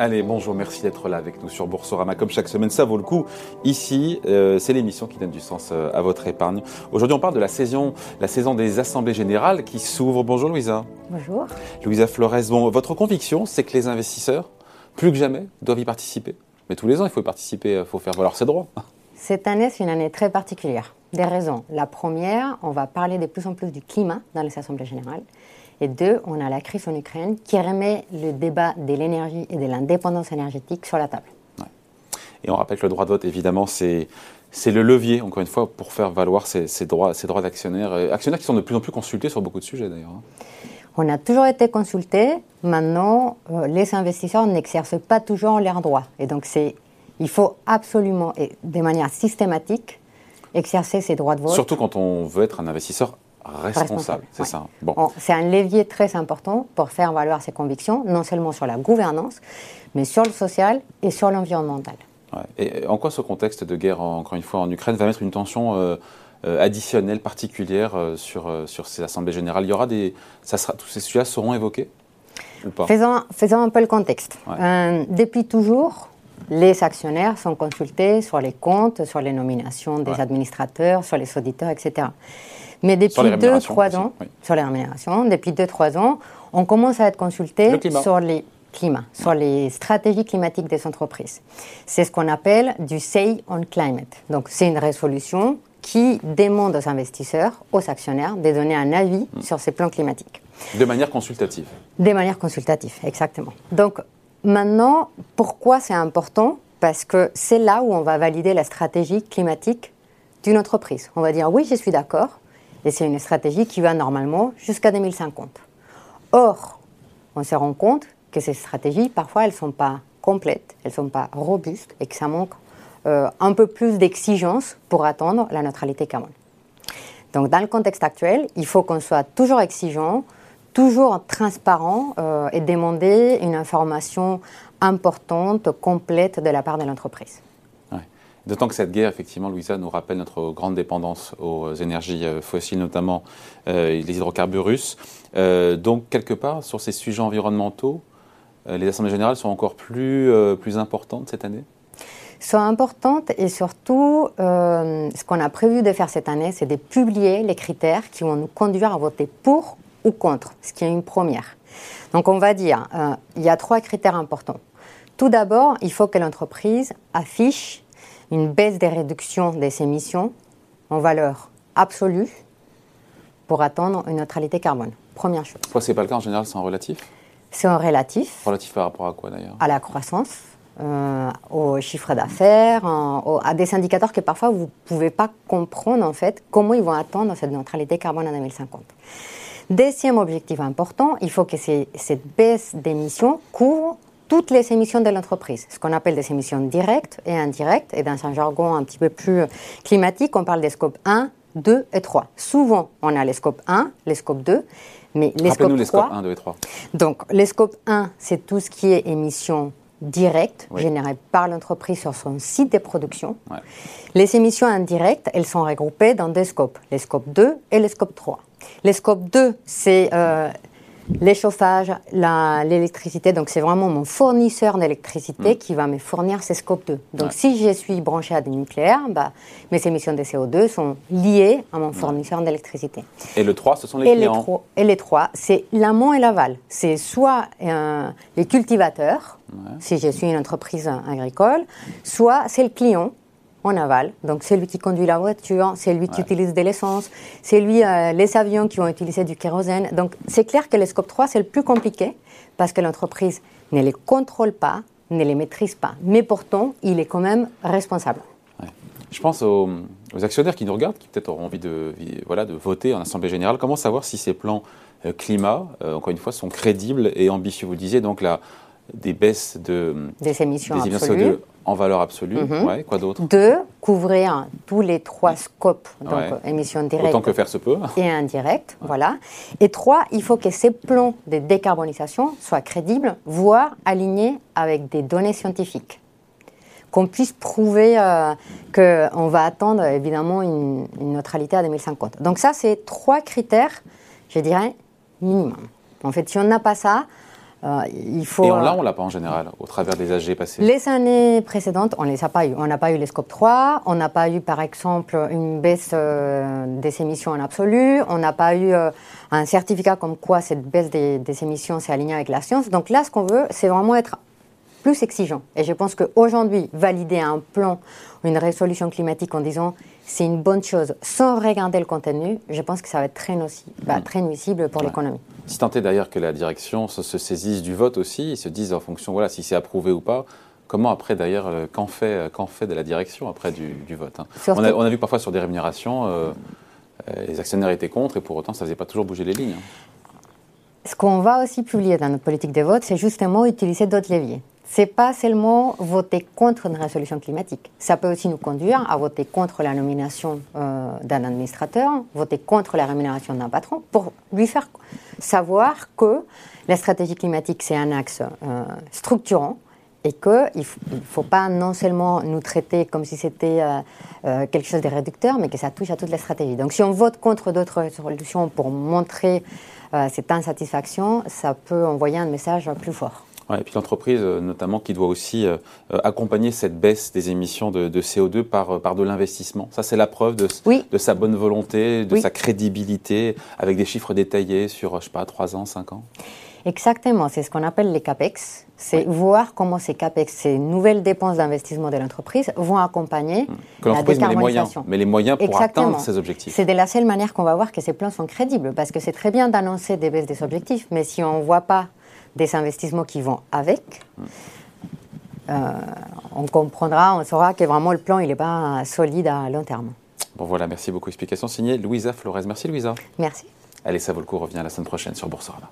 Allez, bonjour, merci d'être là avec nous sur Boursorama. Comme chaque semaine, ça vaut le coup. Ici, euh, c'est l'émission qui donne du sens euh, à votre épargne. Aujourd'hui, on parle de la saison, la saison des assemblées générales qui s'ouvre. Bonjour Louisa. Bonjour. Louisa Flores, bon, votre conviction, c'est que les investisseurs, plus que jamais, doivent y participer. Mais tous les ans, il faut y participer, il faut faire valoir ses droits. Cette année, c'est une année très particulière. Des raisons. La première, on va parler de plus en plus du climat dans les assemblées générales. Et deux, on a la crise en Ukraine qui remet le débat de l'énergie et de l'indépendance énergétique sur la table. Et on rappelle que le droit de vote, évidemment, c'est c'est le levier, encore une fois, pour faire valoir ces, droits, ces droits d'actionnaires. Actionnaires qui sont de plus en plus consultés sur beaucoup de sujets, d'ailleurs. Hein. On a toujours été consultés. Maintenant, euh, les investisseurs n'exercent pas toujours leurs droits. Et donc, c'est, il faut absolument, et de manière systématique, exercer ces droits de vote. Surtout quand on veut être un investisseur responsable, c'est ça. Bon. C'est un levier très important pour faire valoir ses convictions, non seulement sur la gouvernance, mais sur le social et sur l'environnemental. Et en quoi ce contexte de guerre, encore une fois, en Ukraine, va mettre une tension euh, euh, additionnelle, particulière euh, sur, sur ces assemblées générales? Il y aura des, ça sera, tous ces sujets seront évoqués ou pas? Faisons, faisons un peu le contexte. depuis toujours, les actionnaires sont consultés sur les comptes, sur les nominations des administrateurs, sur les auditeurs, etc. Mais depuis 2-3 ans, sur les rémunérations, depuis 2-3 ans, on commence à être consulté sur les climats, sur les stratégies climatiques des entreprises. C'est ce qu'on appelle du Say on Climate. Donc c'est une résolution qui demande aux investisseurs, aux actionnaires, de donner un avis hmm. sur ces plans climatiques. De manière consultative. De manière consultative, exactement. Donc maintenant, pourquoi c'est important? Parce que c'est là où on va valider la stratégie climatique d'une entreprise. On va dire oui, je suis d'accord, et c'est une stratégie qui va normalement jusqu'à 2050. Or, on se rend compte que ces stratégies, parfois, elles ne sont pas complètes, elles ne sont pas robustes et que ça manque euh, un peu plus d'exigence pour atteindre la neutralité carbone. Donc, dans le contexte actuel, il faut qu'on soit toujours exigeant, toujours transparent euh, et demander une information importante, complète de la part de l'entreprise. D'autant que cette guerre, effectivement, Louisa, nous rappelle notre grande dépendance aux énergies euh, fossiles, notamment euh, les hydrocarbures russes. Euh, donc, quelque part, sur ces sujets environnementaux, les assemblées générales sont encore plus, plus importantes cette année? Sont importantes et surtout, ce qu'on a prévu de faire cette année, c'est de publier les critères qui vont nous conduire à voter pour ou contre, ce qui est une première. Donc on va dire, il y a trois critères importants. Tout d'abord, il faut que l'entreprise affiche une baisse des réductions des émissions en valeur absolue pour atteindre une neutralité carbone. Première chose. Pourquoi ce n'est pas le cas en général, c'est en relatif? C'est en relatif. Relatif par rapport à quoi d'ailleurs? À la croissance, euh, au chiffre d'affaires, à des indicateurs que parfois vous ne pouvez pas comprendre en fait comment ils vont atteindre cette neutralité carbone en 2050. Deuxième objectif important, il faut que cette baisse d'émissions couvre toutes les émissions de l'entreprise, ce qu'on appelle des émissions directes et indirectes, et dans un jargon un petit peu plus climatique, on parle des scopes 1, 2 et 3. Souvent, on a les scopes 1, les scopes 2, mais les scopes 3... les scopes 1, 2 et 3. Donc, les scopes 1, c'est tout ce qui est émissions directes générées par l'entreprise sur son site de production. Les émissions indirectes, elles sont regroupées dans deux scopes, les scopes 2 et les scopes 3. Les scopes 2, c'est euh, les chauffages, l'électricité. Donc, c'est vraiment mon fournisseur d'électricité mm. qui va me fournir ces scopes 2. Donc, si je suis branché à du nucléaire, bah, mes émissions de CO2 sont liées à mon fournisseur d'électricité. Et le 3, ce sont les et clients Et les 3, c'est l'amont et l'aval. C'est soit euh, les cultivateurs, si je suis une entreprise agricole, soit c'est le client en aval. Donc c'est lui qui conduit la voiture, c'est lui qui utilise de l'essence, c'est lui euh, les avions qui vont utiliser du kérosène. Donc c'est clair que le scope 3 c'est le plus compliqué parce que l'entreprise ne les contrôle pas, ne les maîtrise pas. Mais pourtant, il est quand même responsable. Je pense aux, actionnaires qui nous regardent, qui peut-être auront envie de, voilà, de voter en Assemblée Générale. Comment savoir si ces plans euh, climat, euh, encore une fois, sont crédibles et ambitieux? Vous disiez donc la, des baisses de, des émissions, des émissions CO2 en valeur absolue. Mhm. quoi d'autre? Deux, couvrir tous les trois scopes, donc émissions directes. Autant que faire se peut. Et indirectes, voilà. Et trois, il faut que ces plans de décarbonisation soient crédibles, voire alignés avec des données scientifiques. Qu'on puisse prouver euh, qu'on va attendre évidemment une, une neutralité à 2050. Donc ça, c'est trois critères, je dirais, minimum. En fait, si on n'a pas ça, Euh, il faut, Et on l'a, on l'a pas en général, au travers des AG passés Les années précédentes, on les a pas eu. On n'a pas eu les Scope 3, on n'a pas eu par exemple une baisse euh, des émissions en absolu, on n'a pas eu euh, un certificat comme quoi cette baisse des, des émissions s'est alignée avec la science. Donc là, ce qu'on veut, c'est vraiment être plus exigeant. Et je pense qu'aujourd'hui, valider un plan ou une résolution climatique en disant c'est une bonne chose sans regarder le contenu, je pense que ça va être très, bah, très nuisible pour l'économie. Si tant est d'ailleurs que la direction se, se, saisisse du vote aussi, ils se disent en fonction, voilà, si c'est approuvé ou pas, comment après d'ailleurs, euh, qu'en fait, euh, qu'en fait de la direction après du, du vote hein? on, a, on, a, vu parfois sur des rémunérations, euh, les actionnaires étaient contre et pour autant ça ne faisait pas toujours bouger les lignes. Hein. Ce qu'on va aussi publier dans notre politique de vote, c'est justement utiliser d'autres leviers c'est pas seulement voter contre une résolution climatique. Ça peut aussi nous conduire à voter contre la nomination euh, d'un administrateur, voter contre la rémunération d'un patron, pour lui faire savoir que la stratégie climatique, c'est un axe euh, structurant et qu'il ne faut pas non seulement nous traiter comme si c'était euh, euh, quelque chose de réducteur, mais que ça touche à toute la stratégie. Donc si on vote contre d'autres résolutions pour montrer euh, cette insatisfaction, ça peut envoyer un message plus fort. Ouais, et puis l'entreprise, euh, notamment, qui doit aussi euh, accompagner cette baisse des émissions de, de CO2 par, par de l'investissement. Ça, c'est la preuve de, oui. de, sa bonne volonté, de oui. sa crédibilité, avec des chiffres détaillés sur, je sais pas, 3 ans, 5 ans Exactement, c'est ce qu'on appelle les CAPEX. C'est oui. voir comment ces CAPEX, ces nouvelles dépenses d'investissement de l'entreprise, vont accompagner que la met les moyens, décarbonisation. mais les moyens pour Exactement. atteindre ces objectifs. C'est de la seule manière qu'on va voir que ces plans sont crédibles, parce que c'est très bien d'annoncer des baisses des objectifs, mais si on ne voit pas des investissements qui vont avec, euh, on comprendra, on saura que vraiment le plan il n'est pas solide à long terme. Bon voilà, merci beaucoup. Explication signée Louisa Flores. Merci Louisa. Merci. Allez, ça vaut le coup, revient la semaine prochaine sur Boursorama.